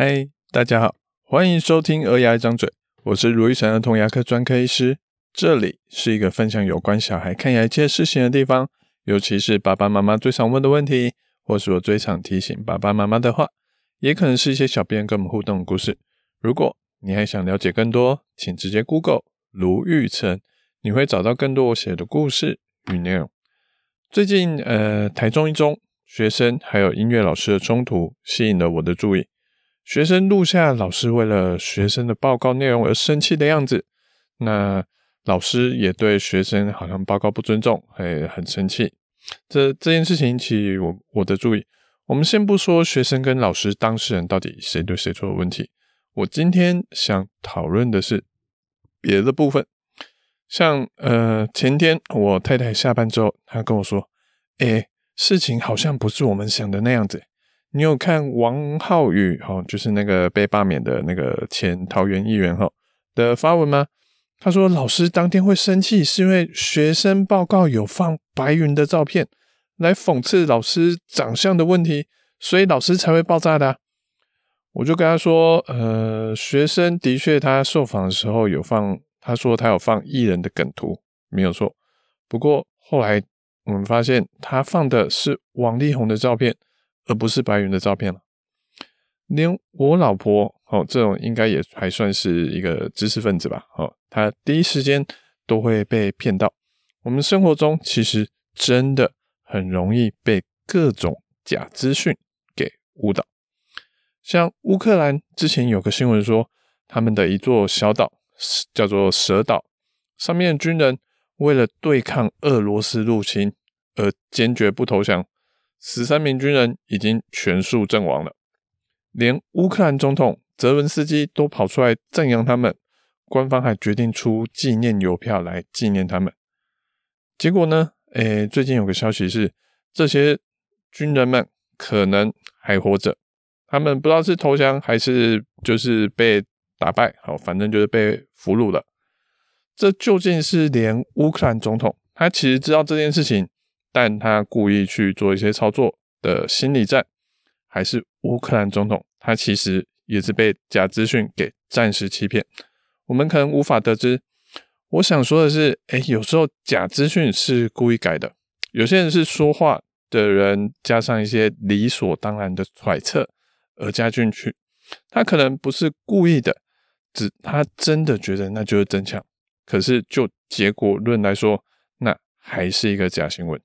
嗨，大家好，欢迎收听《鹅牙一张嘴》，我是卢玉成儿童牙科专科医师。这里是一个分享有关小孩看牙一切事情的地方，尤其是爸爸妈妈最常问的问题，或是我最常提醒爸爸妈妈的话，也可能是一些小编跟我们互动的故事。如果你还想了解更多，请直接 Google 卢玉成，你会找到更多我写的故事与内容。最近，呃，台中一中学生还有音乐老师的冲突吸引了我的注意。学生录下老师为了学生的报告内容而生气的样子，那老师也对学生好像报告不尊重，还很生气。这这件事情引起我我的注意。我们先不说学生跟老师当事人到底谁对谁错的问题，我今天想讨论的是别的部分。像呃前天我太太下班之后，她跟我说：“诶，事情好像不是我们想的那样子。”你有看王浩宇哈，就是那个被罢免的那个前桃园议员哈的发文吗？他说老师当天会生气，是因为学生报告有放白云的照片，来讽刺老师长相的问题，所以老师才会爆炸的。我就跟他说，呃，学生的确他受访的时候有放，他说他有放艺人的梗图，没有错。不过后来我们发现他放的是王力宏的照片。而不是白云的照片了。连我老婆哦，这种应该也还算是一个知识分子吧。哦，她第一时间都会被骗到。我们生活中其实真的很容易被各种假资讯给误导。像乌克兰之前有个新闻说，他们的一座小岛叫做蛇岛，上面的军人为了对抗俄罗斯入侵而坚决不投降。十三名军人已经全数阵亡了，连乌克兰总统泽文斯基都跑出来赞扬他们，官方还决定出纪念邮票来纪念他们。结果呢？诶，最近有个消息是，这些军人们可能还活着，他们不知道是投降还是就是被打败，好，反正就是被俘虏了。这究竟是连乌克兰总统他其实知道这件事情？但他故意去做一些操作的心理战，还是乌克兰总统，他其实也是被假资讯给暂时欺骗，我们可能无法得知。我想说的是，哎，有时候假资讯是故意改的，有些人是说话的人加上一些理所当然的揣测而加进去，他可能不是故意的，只他真的觉得那就是真相，可是就结果论来说，那还是一个假新闻。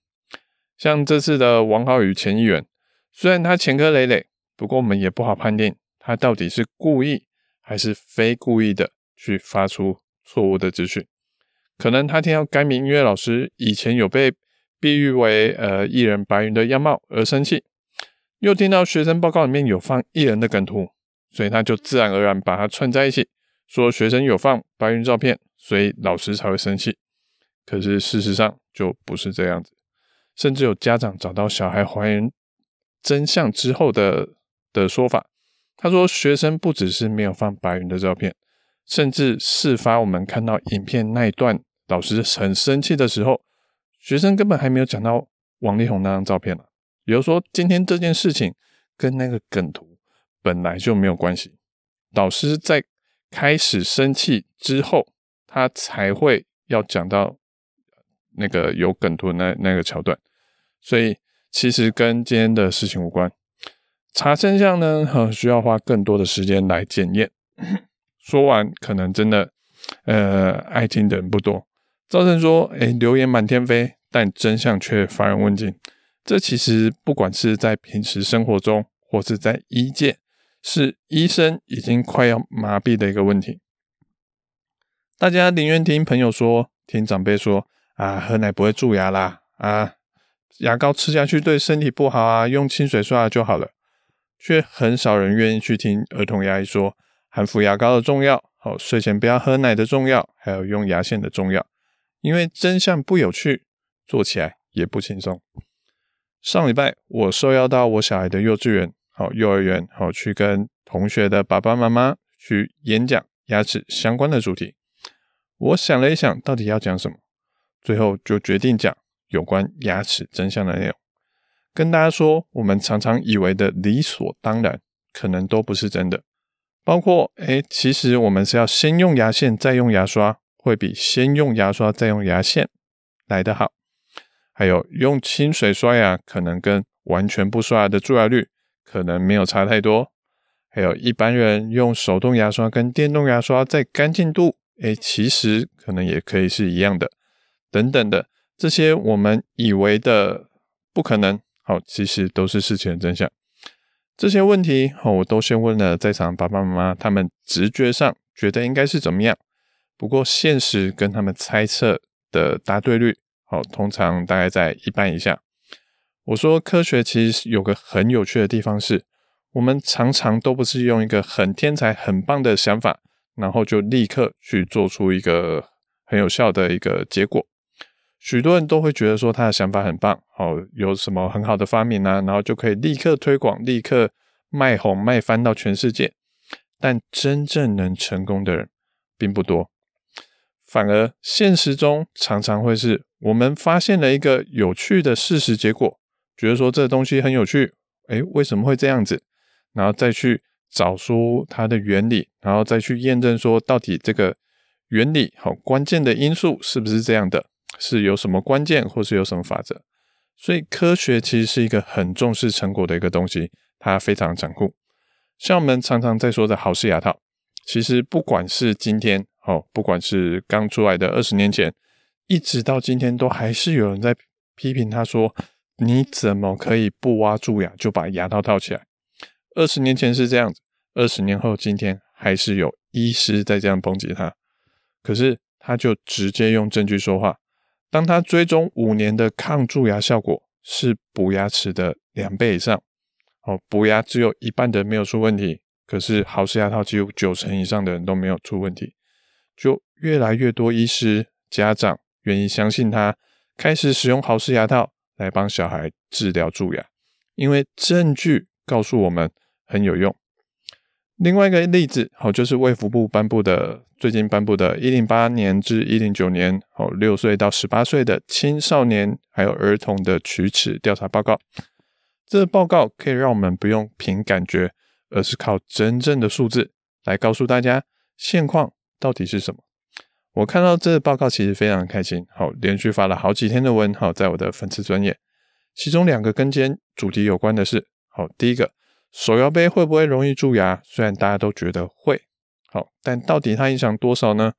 像这次的王浩宇前议员，虽然他前科累累，不过我们也不好判定他到底是故意还是非故意的去发出错误的资讯。可能他听到该名音乐老师以前有被比喻为呃艺人白云的样貌而生气，又听到学生报告里面有放艺人的梗图，所以他就自然而然把它串在一起，说学生有放白云照片，所以老师才会生气。可是事实上就不是这样子。甚至有家长找到小孩还原真相之后的的说法，他说学生不只是没有放白云的照片，甚至事发我们看到影片那一段，老师很生气的时候，学生根本还没有讲到王力宏那张照片呢。也就是说，今天这件事情跟那个梗图本来就没有关系，导师在开始生气之后，他才会要讲到。那个有梗图那那个桥段，所以其实跟今天的事情无关。查真相呢，需要花更多的时间来检验。说完，可能真的，呃，爱听的人不多。造成说，哎，流言满天飞，但真相却乏人问津。这其实不管是在平时生活中，或是在医界，是医生已经快要麻痹的一个问题。大家宁愿听朋友说，听长辈说。啊，喝奶不会蛀牙啦！啊，牙膏吃下去对身体不好啊，用清水刷就好了。却很少人愿意去听儿童牙医说含氟牙膏的重要，好，睡前不要喝奶的重要，还有用牙线的重要。因为真相不有趣，做起来也不轻松。上礼拜我受邀到我小孩的幼稚园，好，幼儿园，好，去跟同学的爸爸妈妈去演讲牙齿相关的主题。我想了一想，到底要讲什么？最后就决定讲有关牙齿真相的内容，跟大家说，我们常常以为的理所当然，可能都不是真的。包括，诶，其实我们是要先用牙线再用牙刷，会比先用牙刷再用牙线来得好。还有用清水刷牙，可能跟完全不刷牙的蛀牙率可能没有差太多。还有一般人用手动牙刷跟电动牙刷在干净度，诶，其实可能也可以是一样的。等等的这些我们以为的不可能，好，其实都是事情的真相。这些问题好，我都先问了在场爸爸妈妈，他们直觉上觉得应该是怎么样。不过现实跟他们猜测的答对率，好，通常大概在一半以下。我说科学其实有个很有趣的地方是，我们常常都不是用一个很天才、很棒的想法，然后就立刻去做出一个很有效的一个结果。许多人都会觉得说他的想法很棒，好，有什么很好的发明啊，然后就可以立刻推广、立刻卖红、卖翻到全世界。但真正能成功的人并不多，反而现实中常常会是我们发现了一个有趣的事实结果，觉得说这东西很有趣，诶，为什么会这样子？然后再去找出它的原理，然后再去验证说到底这个原理好关键的因素是不是这样的。是有什么关键，或是有什么法则？所以科学其实是一个很重视成果的一个东西，它非常残酷。像我们常常在说的好事牙套，其实不管是今天哦，不管是刚出来的二十年前，一直到今天，都还是有人在批评他说：“你怎么可以不挖蛀牙就把牙套套起来？”二十年前是这样子，二十年后今天还是有医师在这样抨击他，可是他就直接用证据说话。当他追踪五年的抗蛀牙效果是补牙齿的两倍以上，哦，补牙只有一半的人没有出问题，可是豪氏牙套几乎九成以上的人都没有出问题，就越来越多医师家长愿意相信他，开始使用豪氏牙套来帮小孩治疗蛀牙，因为证据告诉我们很有用。另外一个例子，好，就是卫福部颁布的。最近颁布的108年至109年，哦，六岁到十八岁的青少年还有儿童的龋齿调查报告，这个报告可以让我们不用凭感觉，而是靠真正的数字来告诉大家现况到底是什么。我看到这个报告其实非常开心，好，连续发了好几天的文，好，在我的粉丝专业，其中两个跟今天主题有关的是，好，第一个手摇杯会不会容易蛀牙？虽然大家都觉得会。好，但到底它影响多少呢？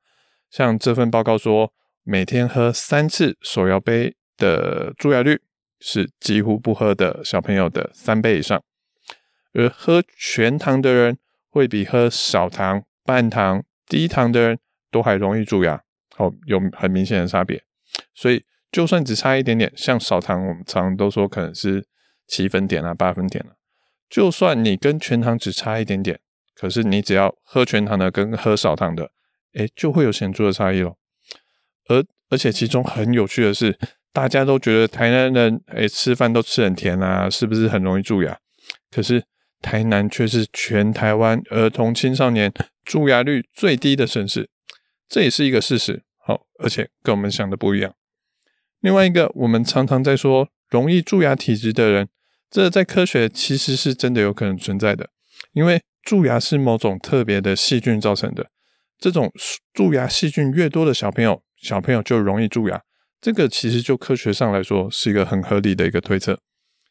像这份报告说，每天喝三次手摇杯的蛀牙率是几乎不喝的小朋友的三倍以上，而喝全糖的人会比喝少糖、半糖、低糖的人都还容易蛀牙。好，有很明显的差别。所以就算只差一点点，像少糖，我们常常都说可能是七分点啊、八分点啊，就算你跟全糖只差一点点。可是你只要喝全糖的跟喝少糖的，诶，就会有显著的差异咯。而而且其中很有趣的是，大家都觉得台南人诶吃饭都吃很甜啊，是不是很容易蛀牙？可是台南却是全台湾儿童青少年蛀牙率最低的城市，这也是一个事实。好，而且跟我们想的不一样。另外一个，我们常常在说容易蛀牙体质的人，这在科学其实是真的有可能存在的，因为。蛀牙是某种特别的细菌造成的，这种蛀牙细菌越多的小朋友，小朋友就容易蛀牙。这个其实就科学上来说是一个很合理的一个推测，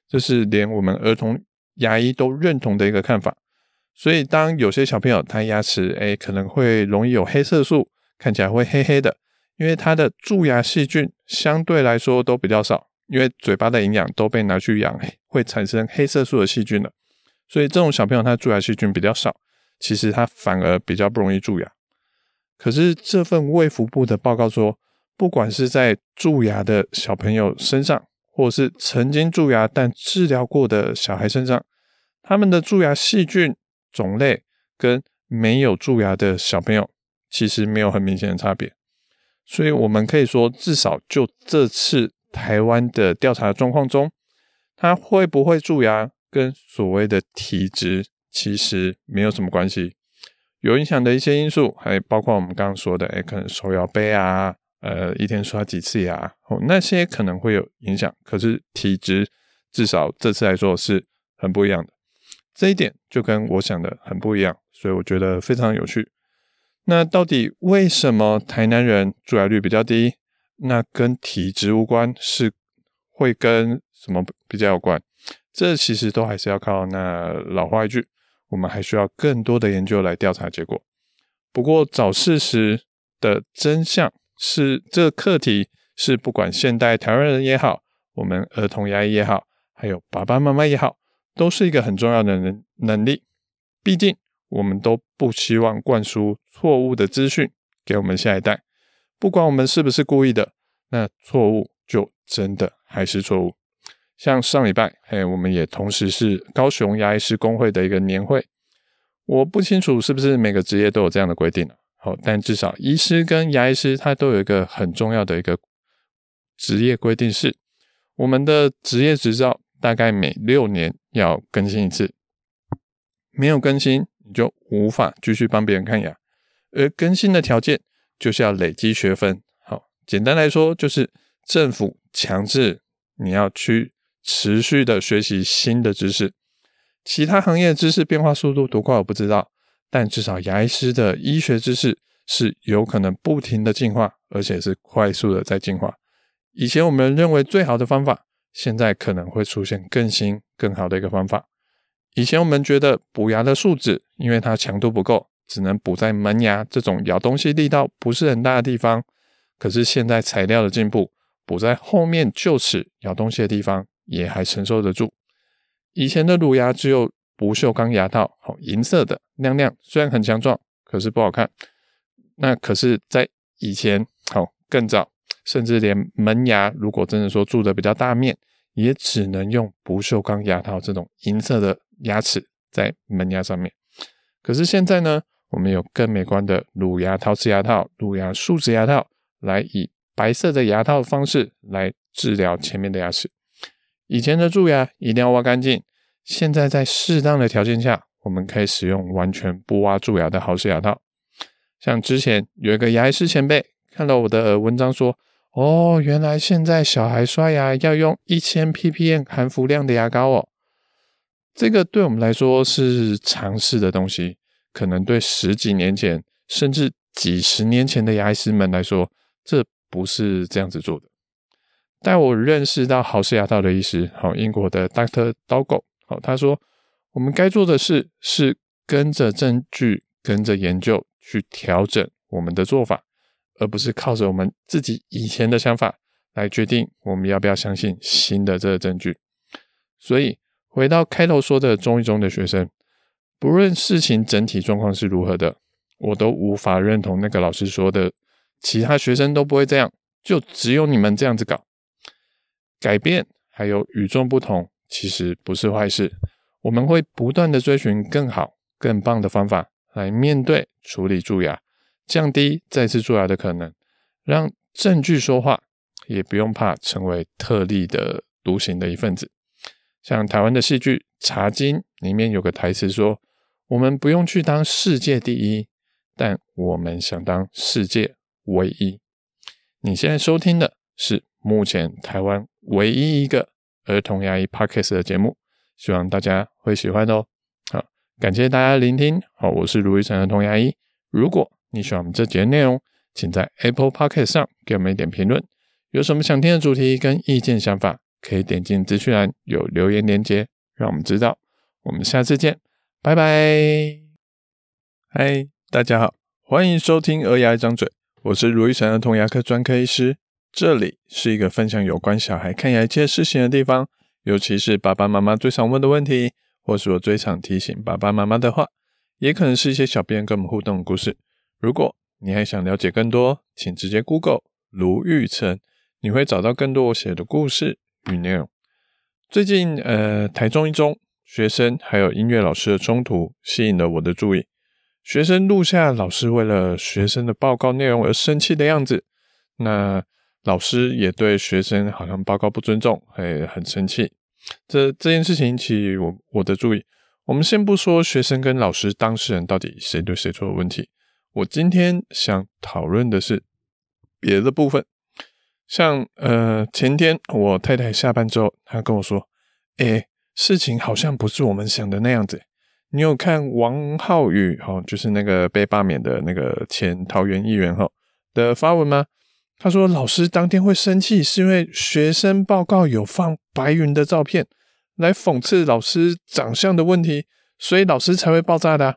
这是连我们儿童牙医都认同的一个看法。所以当有些小朋友他牙齿诶可能会容易有黑色素，看起来会黑黑的，因为他的蛀牙细菌相对来说都比较少，因为嘴巴的营养都被拿去养会产生黑色素的细菌了。所以这种小朋友他蛀牙细菌比较少，其实他反而比较不容易蛀牙。可是这份卫福部的报告说，不管是在蛀牙的小朋友身上，或是曾经蛀牙但治疗过的小孩身上，他们的蛀牙细菌种类跟没有蛀牙的小朋友其实没有很明显的差别。所以我们可以说，至少就这次台湾的调查状况中，他会不会蛀牙？跟所谓的体质其实没有什么关系，有影响的一些因素还包括我们刚刚说的，哎，可能手摇杯啊，呃，一天刷几次牙，哦，那些可能会有影响。可是体质至少这次来说是很不一样的。这一点就跟我想的很不一样，所以我觉得非常有趣。那到底为什么台南人蛀牙率比较低？那跟体质无关，是会跟什么比较有关？这其实都还是要靠那老话一句，我们还需要更多的研究来调查结果。不过找事实的真相是这个课题，是不管现代台湾人也好，我们儿童牙医也好，还有爸爸妈妈也好。都是一个很重要的能能力，毕竟我们都不希望灌输错误的资讯给我们下一代，不管我们是不是故意的，那错误就真的还是错误。像上礼拜，嘿，我们也同时是高雄牙医师工会的一个年会，我不清楚是不是每个职业都有这样的规定，好，但至少医师跟牙医师他都有一个很重要的一个职业规定是，我们的职业执照。大概每六年要更新一次，没有更新你就无法继续帮别人看牙。而更新的条件就是要累积学分。好，简单来说就是政府强制你要去持续的学习新的知识。其他行业知识变化速度多快我不知道，但至少牙医师的医学知识是有可能不停的进化，而且是快速的在进化。以前我们认为最好的方法。现在可能会出现更新、更好的一个方法。以前我们觉得补牙的树脂，因为它强度不够，只能补在门牙这种咬东西力道不是很大的地方。可是现在材料的进步，补在后面臼齿咬东西的地方也还承受得住。以前的乳牙只有不锈钢牙套，好银色的亮亮，虽然很强壮，可是不好看。那可是，在以前，好更早。甚至连门牙，如果真的说蛀得比较大面，也只能用不锈钢牙套这种银色的牙齿在门牙上面。可是现在呢，我们有更美观的乳牙陶瓷牙套、乳牙树脂牙套，来以白色的牙套的方式来治疗前面的牙齿。以前的蛀牙一定要挖干净，现在在适当的条件下，我们可以使用完全不挖蛀牙的豪氏牙套。像之前有一个牙医师前辈看到我的文章说。哦，原来现在小孩刷牙要用一千 ppm 含氟量的牙膏哦。这个对我们来说是常识的东西，可能对十几年前甚至几十年前的牙医师们来说，这不是这样子做的。但我认识到豪氏牙套的医师，好，英国的 Doctor Dogo，好，他说我们该做的事是跟着证据、跟着研究去调整我们的做法。而不是靠着我们自己以前的想法来决定我们要不要相信新的这个证据。所以回到开头说的中医中的学生，不论事情整体状况是如何的，我都无法认同那个老师说的，其他学生都不会这样，就只有你们这样子搞。改变还有与众不同，其实不是坏事。我们会不断的追寻更好、更棒的方法来面对处理蛀牙。降低再次蛀牙的可能，让证据说话，也不用怕成为特立的独行的一份子。像台湾的戏剧《茶经》里面有个台词说：“我们不用去当世界第一，但我们想当世界唯一。”你现在收听的是目前台湾唯一一个儿童牙医 Podcast 的节目，希望大家会喜欢哦。好，感谢大家聆听。好，我是卢玉成儿童牙医。如果你喜欢我们这节内容，请在 Apple Podcast 上给我们一点评论。有什么想听的主题跟意见想法，可以点进资讯栏有留言连接，让我们知道。我们下次见，拜拜。嗨，大家好，欢迎收听《鹅牙一张嘴》，我是卢玉成儿童牙科专科医师。这里是一个分享有关小孩看牙一切事情的地方，尤其是爸爸妈妈最常问的问题，或是我最常提醒爸爸妈妈的话，也可能是一些小编跟我们互动的故事。如果你还想了解更多，请直接 Google 卢玉成，你会找到更多我写的故事与内容。最近，呃，台中一中学生还有音乐老师的冲突吸引了我的注意。学生录下老师为了学生的报告内容而生气的样子，那老师也对学生好像报告不尊重，还很生气。这这件事情引起我我的注意。我们先不说学生跟老师当事人到底谁对谁错的问题。我今天想讨论的是别的部分，像呃前天我太太下班之后，她跟我说：“诶，事情好像不是我们想的那样子。你有看王浩宇哈，就是那个被罢免的那个前桃园议员哈的发文吗？他说老师当天会生气，是因为学生报告有放白云的照片，来讽刺老师长相的问题，所以老师才会爆炸的。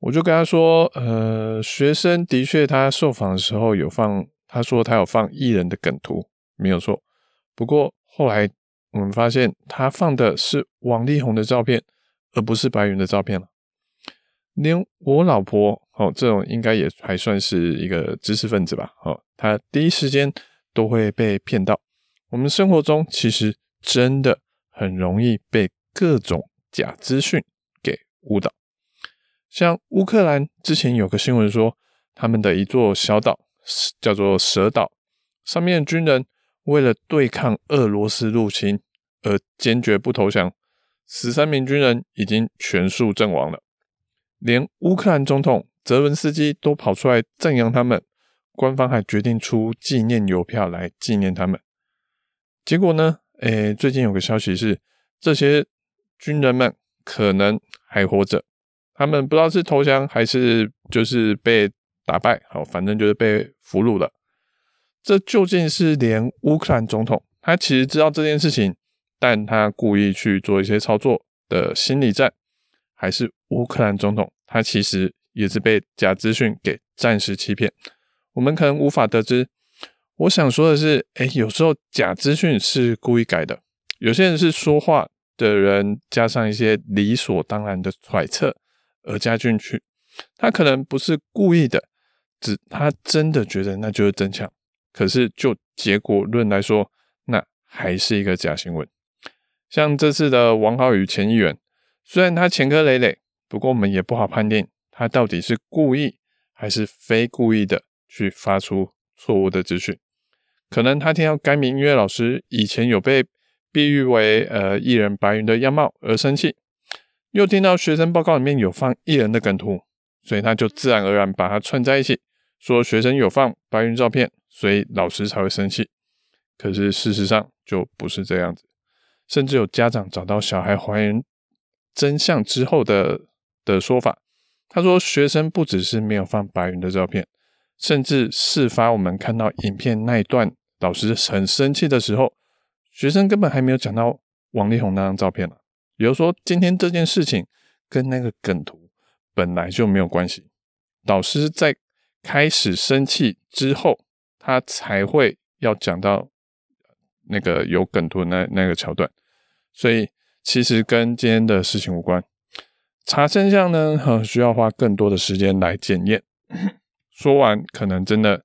我就跟他说，呃，学生的确他受访的时候有放，他说他有放艺人的梗图，没有错。不过后来我们发现他放的是王力宏的照片。而不是白云的照片了，连我老婆哦，这种应该也还算是一个知识分子吧，哦，她第一时间都会被骗到。我们生活中其实真的很容易被各种假资讯给误导。像乌克兰之前有个新闻说，他们的一座小岛叫做蛇岛，上面的军人为了对抗俄罗斯入侵而坚决不投降。十三名军人已经全数阵亡了，连乌克兰总统泽伦斯基都跑出来赞扬他们，官方还决定出纪念邮票来纪念他们。结果呢？诶，最近有个消息是，这些军人们可能还活着，他们不知道是投降还是就是被打败，好，反正就是被俘虏了。这究竟是连乌克兰总统他其实知道这件事情？但他故意去做一些操作的心理战，还是乌克兰总统，他其实也是被假资讯给暂时欺骗，我们可能无法得知。我想说的是，哎，有时候假资讯是故意改的，有些人是说话的人加上一些理所当然的揣测而加进去，他可能不是故意的，只他真的觉得那就是真相，可是就结果论来说，那还是一个假新闻。像这次的王浩宇前议员，虽然他前科累累，不过我们也不好判定他到底是故意还是非故意的去发出错误的资讯。可能他听到该名音乐老师以前有被比喻为呃艺人白云的样貌而生气，又听到学生报告里面有放艺人的梗图，所以他就自然而然把它串在一起，说学生有放白云照片，所以老师才会生气。可是事实上就不是这样子。甚至有家长找到小孩还原真相之后的的说法，他说学生不只是没有放白云的照片，甚至事发我们看到影片那一段，老师很生气的时候，学生根本还没有讲到王力宏那张照片呢。也就是说，今天这件事情跟那个梗图本来就没有关系，老师在开始生气之后，他才会要讲到那个有梗图那那个桥段。所以其实跟今天的事情无关。查真相呢，需要花更多的时间来检验。说完，可能真的，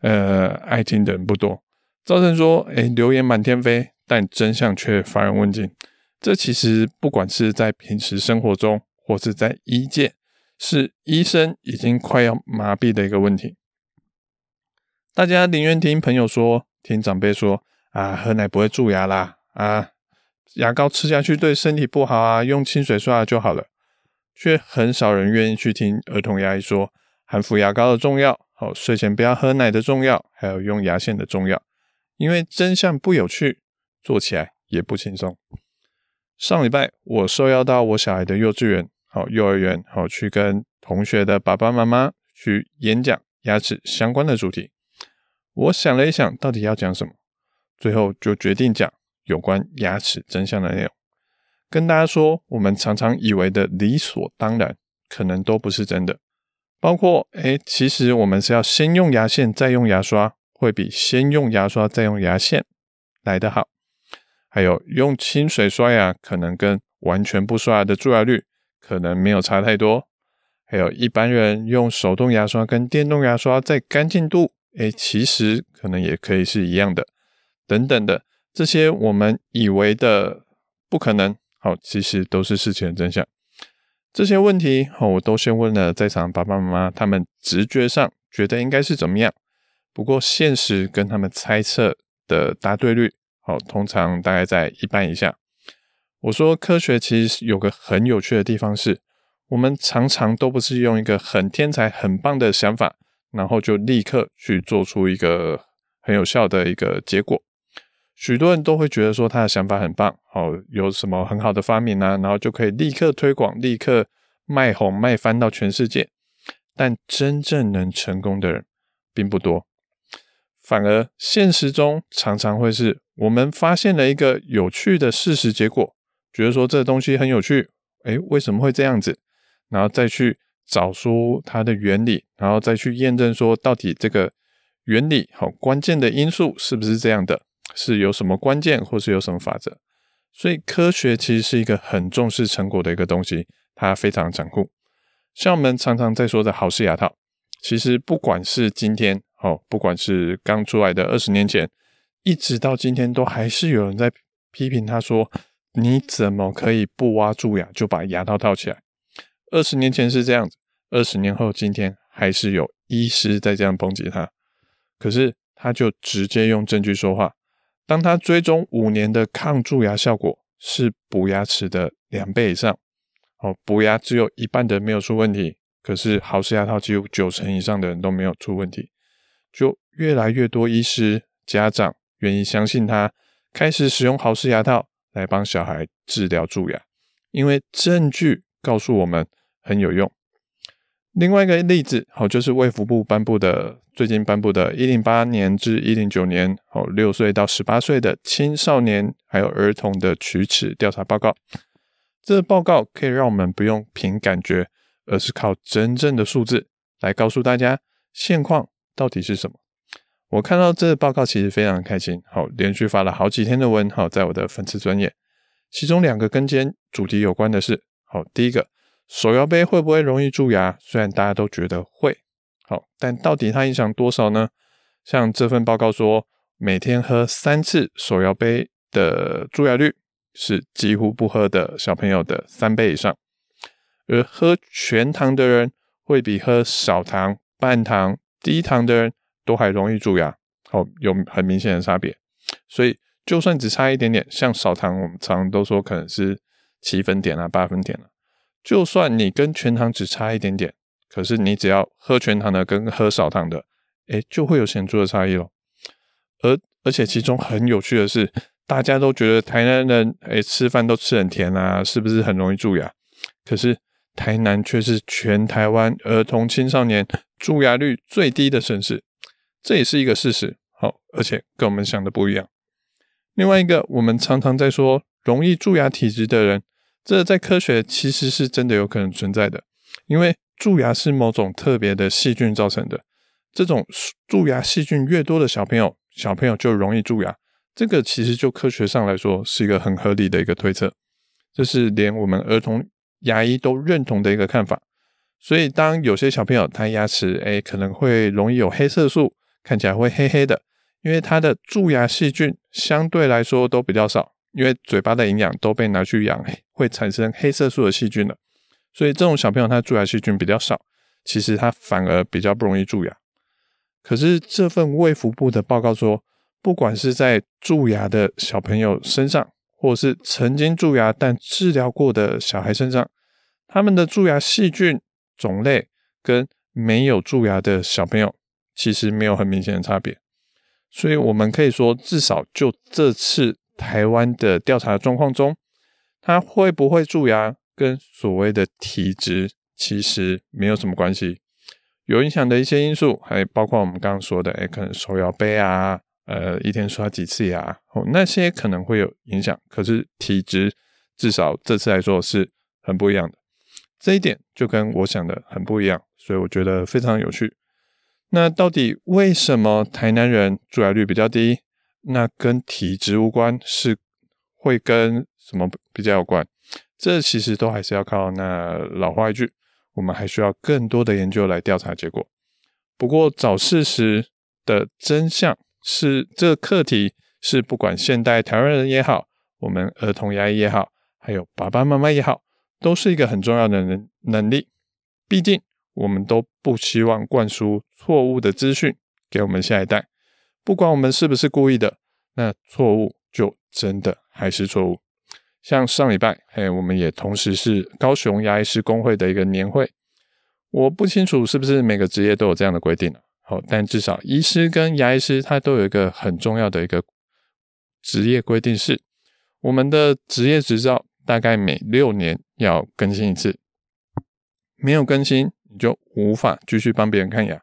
呃，爱听的人不多，赵成说，诶，流言满天飞，但真相却乏人问津。这其实不管是在平时生活中，或是在医界，是医生已经快要麻痹的一个问题。大家宁愿听朋友说，听长辈说，啊，喝奶不会蛀牙啦，啊。牙膏吃下去对身体不好啊，用清水刷就好了，却很少人愿意去听儿童牙医说含氟牙膏的重要，好，睡前不要喝奶的重要，还有用牙线的重要，因为真相不有趣，做起来也不轻松。上礼拜我受邀到我小孩的幼稚园，好，幼儿园，好，去跟同学的爸爸妈妈去演讲牙齿相关的主题。我想了一想，到底要讲什么，最后就决定讲。有关牙齿真相的内容，跟大家说，我们常常以为的理所当然，可能都不是真的。包括，诶，其实我们是要先用牙线再用牙刷，会比先用牙刷再用牙线来得好。还有，用清水刷牙，可能跟完全不刷牙的蛀牙率可能没有差太多。还有一般人用手动牙刷跟电动牙刷，在干净度，诶，其实可能也可以是一样的，等等的。这些我们以为的不可能，好，其实都是事情的真相。这些问题，好，我都先问了在场爸爸妈妈，他们直觉上觉得应该是怎么样。不过现实跟他们猜测的答对率，好，通常大概在一半以下。我说科学其实有个很有趣的地方是，我们常常都不是用一个很天才、很棒的想法，然后就立刻去做出一个很有效的一个结果。许多人都会觉得说他的想法很棒，哦，有什么很好的发明啊，然后就可以立刻推广，立刻卖红卖翻到全世界。但真正能成功的人并不多，反而现实中常常会是我们发现了一个有趣的事实结果，觉得说这东西很有趣，诶，为什么会这样子？然后再去找出它的原理，然后再去验证说到底这个原理好关键的因素是不是这样的。是有什么关键，或是有什么法则？所以科学其实是一个很重视成果的一个东西，它非常残酷。像我们常常在说的好事牙套，其实不管是今天哦，不管是刚出来的二十年前，一直到今天，都还是有人在批评他说：“你怎么可以不挖蛀牙就把牙套套起来？”二十年前是这样子，二十年后今天还是有医师在这样抨击他。可是他就直接用证据说话。当他追踪五年的抗蛀牙效果是补牙齿的两倍以上，哦，补牙只有一半的人没有出问题，可是豪氏牙套几乎九成以上的人都没有出问题，就越来越多医师家长愿意相信他，开始使用豪氏牙套来帮小孩治疗蛀牙，因为证据告诉我们很有用。另外一个例子，好，就是卫福部颁布的最近颁布的一零八年至一零九年，哦，六岁到十八岁的青少年还有儿童的龋齿调查报告。这个报告可以让我们不用凭感觉，而是靠真正的数字来告诉大家现况到底是什么。我看到这个报告其实非常开心，好，连续发了好几天的文，好，在我的粉丝专业，其中两个跟今天主题有关的是，好，第一个。手摇杯会不会容易蛀牙？虽然大家都觉得会，好，但到底它影响多少呢？像这份报告说，每天喝三次手摇杯的蛀牙率是几乎不喝的小朋友的三倍以上，而喝全糖的人会比喝少糖、半糖、低糖的人都还容易蛀牙，好，有很明显的差别。所以就算只差一点点，像少糖，我们常常都说可能是七分点啊、八分点啊。就算你跟全糖只差一点点，可是你只要喝全糖的跟喝少糖的，诶，就会有显著的差异咯。而而且其中很有趣的是，大家都觉得台南人诶吃饭都吃很甜啊，是不是很容易蛀牙？可是台南却是全台湾儿童青少年蛀牙率最低的城市，这也是一个事实。好，而且跟我们想的不一样。另外一个，我们常常在说容易蛀牙体质的人。这在科学其实是真的有可能存在的，因为蛀牙是某种特别的细菌造成的。这种蛀牙细菌越多的小朋友，小朋友就容易蛀牙。这个其实就科学上来说是一个很合理的一个推测，这是连我们儿童牙医都认同的一个看法。所以当有些小朋友他牙齿诶可能会容易有黑色素，看起来会黑黑的，因为他的蛀牙细菌相对来说都比较少。因为嘴巴的营养都被拿去养，会产生黑色素的细菌了，所以这种小朋友他蛀牙细菌比较少，其实他反而比较不容易蛀牙。可是这份卫福部的报告说，不管是在蛀牙的小朋友身上，或是曾经蛀牙但治疗过的小孩身上，他们的蛀牙细菌种类跟没有蛀牙的小朋友其实没有很明显的差别。所以我们可以说，至少就这次。台湾的调查状况中，他会不会蛀牙跟所谓的体质其实没有什么关系。有影响的一些因素，还包括我们刚刚说的，哎，可能手摇杯啊，呃，一天刷几次牙，哦，那些可能会有影响。可是体质至少这次来说是很不一样的，这一点就跟我想的很不一样，所以我觉得非常有趣。那到底为什么台南人蛀牙率比较低？那跟体质无关，是会跟什么比较有关？这其实都还是要靠那老话一句，我们还需要更多的研究来调查结果。不过找事实的真相是这个课题，是不管现代台湾人也好，我们儿童牙医也好，还有爸爸妈妈也好，都是一个很重要的能能力。毕竟我们都不希望灌输错误的资讯给我们下一代。不管我们是不是故意的，那错误就真的还是错误。像上礼拜，嘿，我们也同时是高雄牙医师工会的一个年会。我不清楚是不是每个职业都有这样的规定，好，但至少医师跟牙医师他都有一个很重要的一个职业规定是，我们的职业执照大概每六年要更新一次，没有更新你就无法继续帮别人看牙，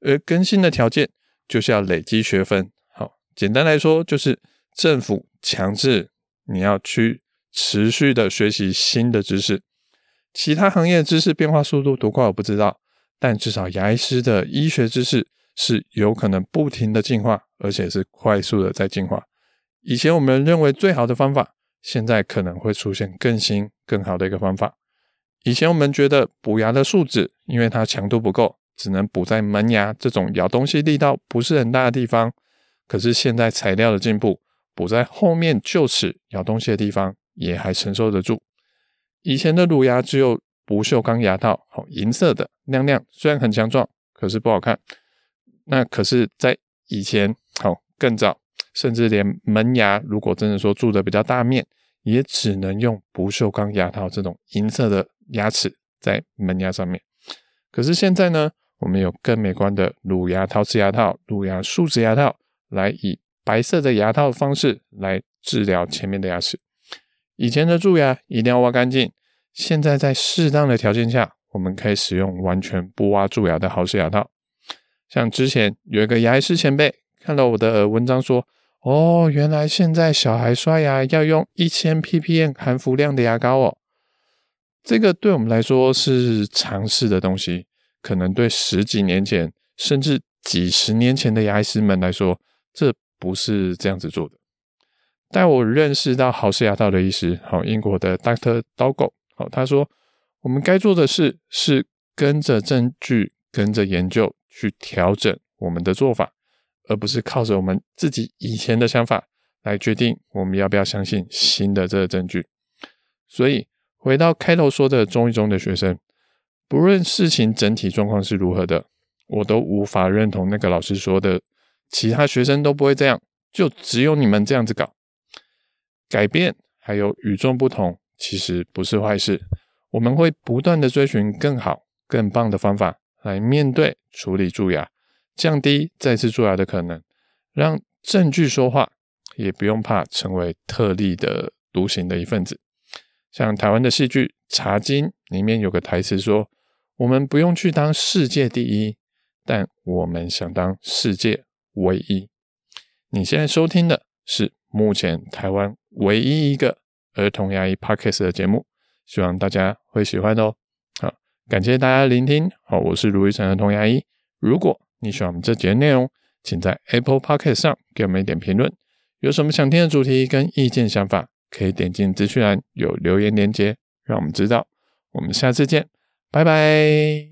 而更新的条件就是要累积学分。好，简单来说就是政府强制你要去持续的学习新的知识。其他行业知识变化速度多快我不知道，但至少牙医师的医学知识是有可能不停的进化，而且是快速的在进化。以前我们认为最好的方法，现在可能会出现更新、更好的一个方法。以前我们觉得补牙的树脂，因为它强度不够，只能补在门牙这种咬东西力道不是很大的地方。可是现在材料的进步，补在后面臼齿咬东西的地方也还承受得住。以前的乳牙只有不锈钢牙套，好银色的亮亮，虽然很强壮，可是不好看。那可是，在以前，好更早。甚至连门牙，如果真的说蛀的比较大面，也只能用不锈钢牙套这种银色的牙齿在门牙上面。可是现在呢，我们有更美观的乳牙陶瓷牙套、乳牙树脂牙套，来以白色的牙套方式来治疗前面的牙齿。以前的蛀牙一定要挖干净，现在在适当的条件下，我们可以使用完全不挖蛀牙的好氏牙套。像之前有一个牙医师前辈看到我的文章说。哦，原来现在小孩刷牙要用一千 ppm 含氟量的牙膏哦。这个对我们来说是常识的东西，可能对十几年前甚至几十年前的牙医师们来说，这不是这样子做的。但我认识到好氏牙套的医师，好，英国的 Doctor Dogo，好，他说我们该做的事是跟着证据、跟着研究去调整我们的做法。而不是靠着我们自己以前的想法来决定我们要不要相信新的这个证据。所以回到开头说的中医中的学生，不论事情整体状况是如何的，我都无法认同那个老师说的，其他学生都不会这样，就只有你们这样子搞。改变还有与众不同，其实不是坏事。我们会不断的追寻更好、更棒的方法来面对处理蛀牙。降低再次蛀牙的可能，让证据说话，也不用怕成为特立的独行的一份子。像台湾的戏剧《茶经》里面有个台词说：“我们不用去当世界第一，但我们想当世界唯一。”你现在收听的是目前台湾唯一一个儿童牙医 Podcast 的节目，希望大家会喜欢哦。好，感谢大家聆听。好，我是卢一成儿童牙医。如果你喜欢我们这节内容，请在 Apple Podcast 上给我们一点评论。有什么想听的主题跟意见想法，可以点进资讯栏有留言连接，让我们知道。我们下次见，拜拜。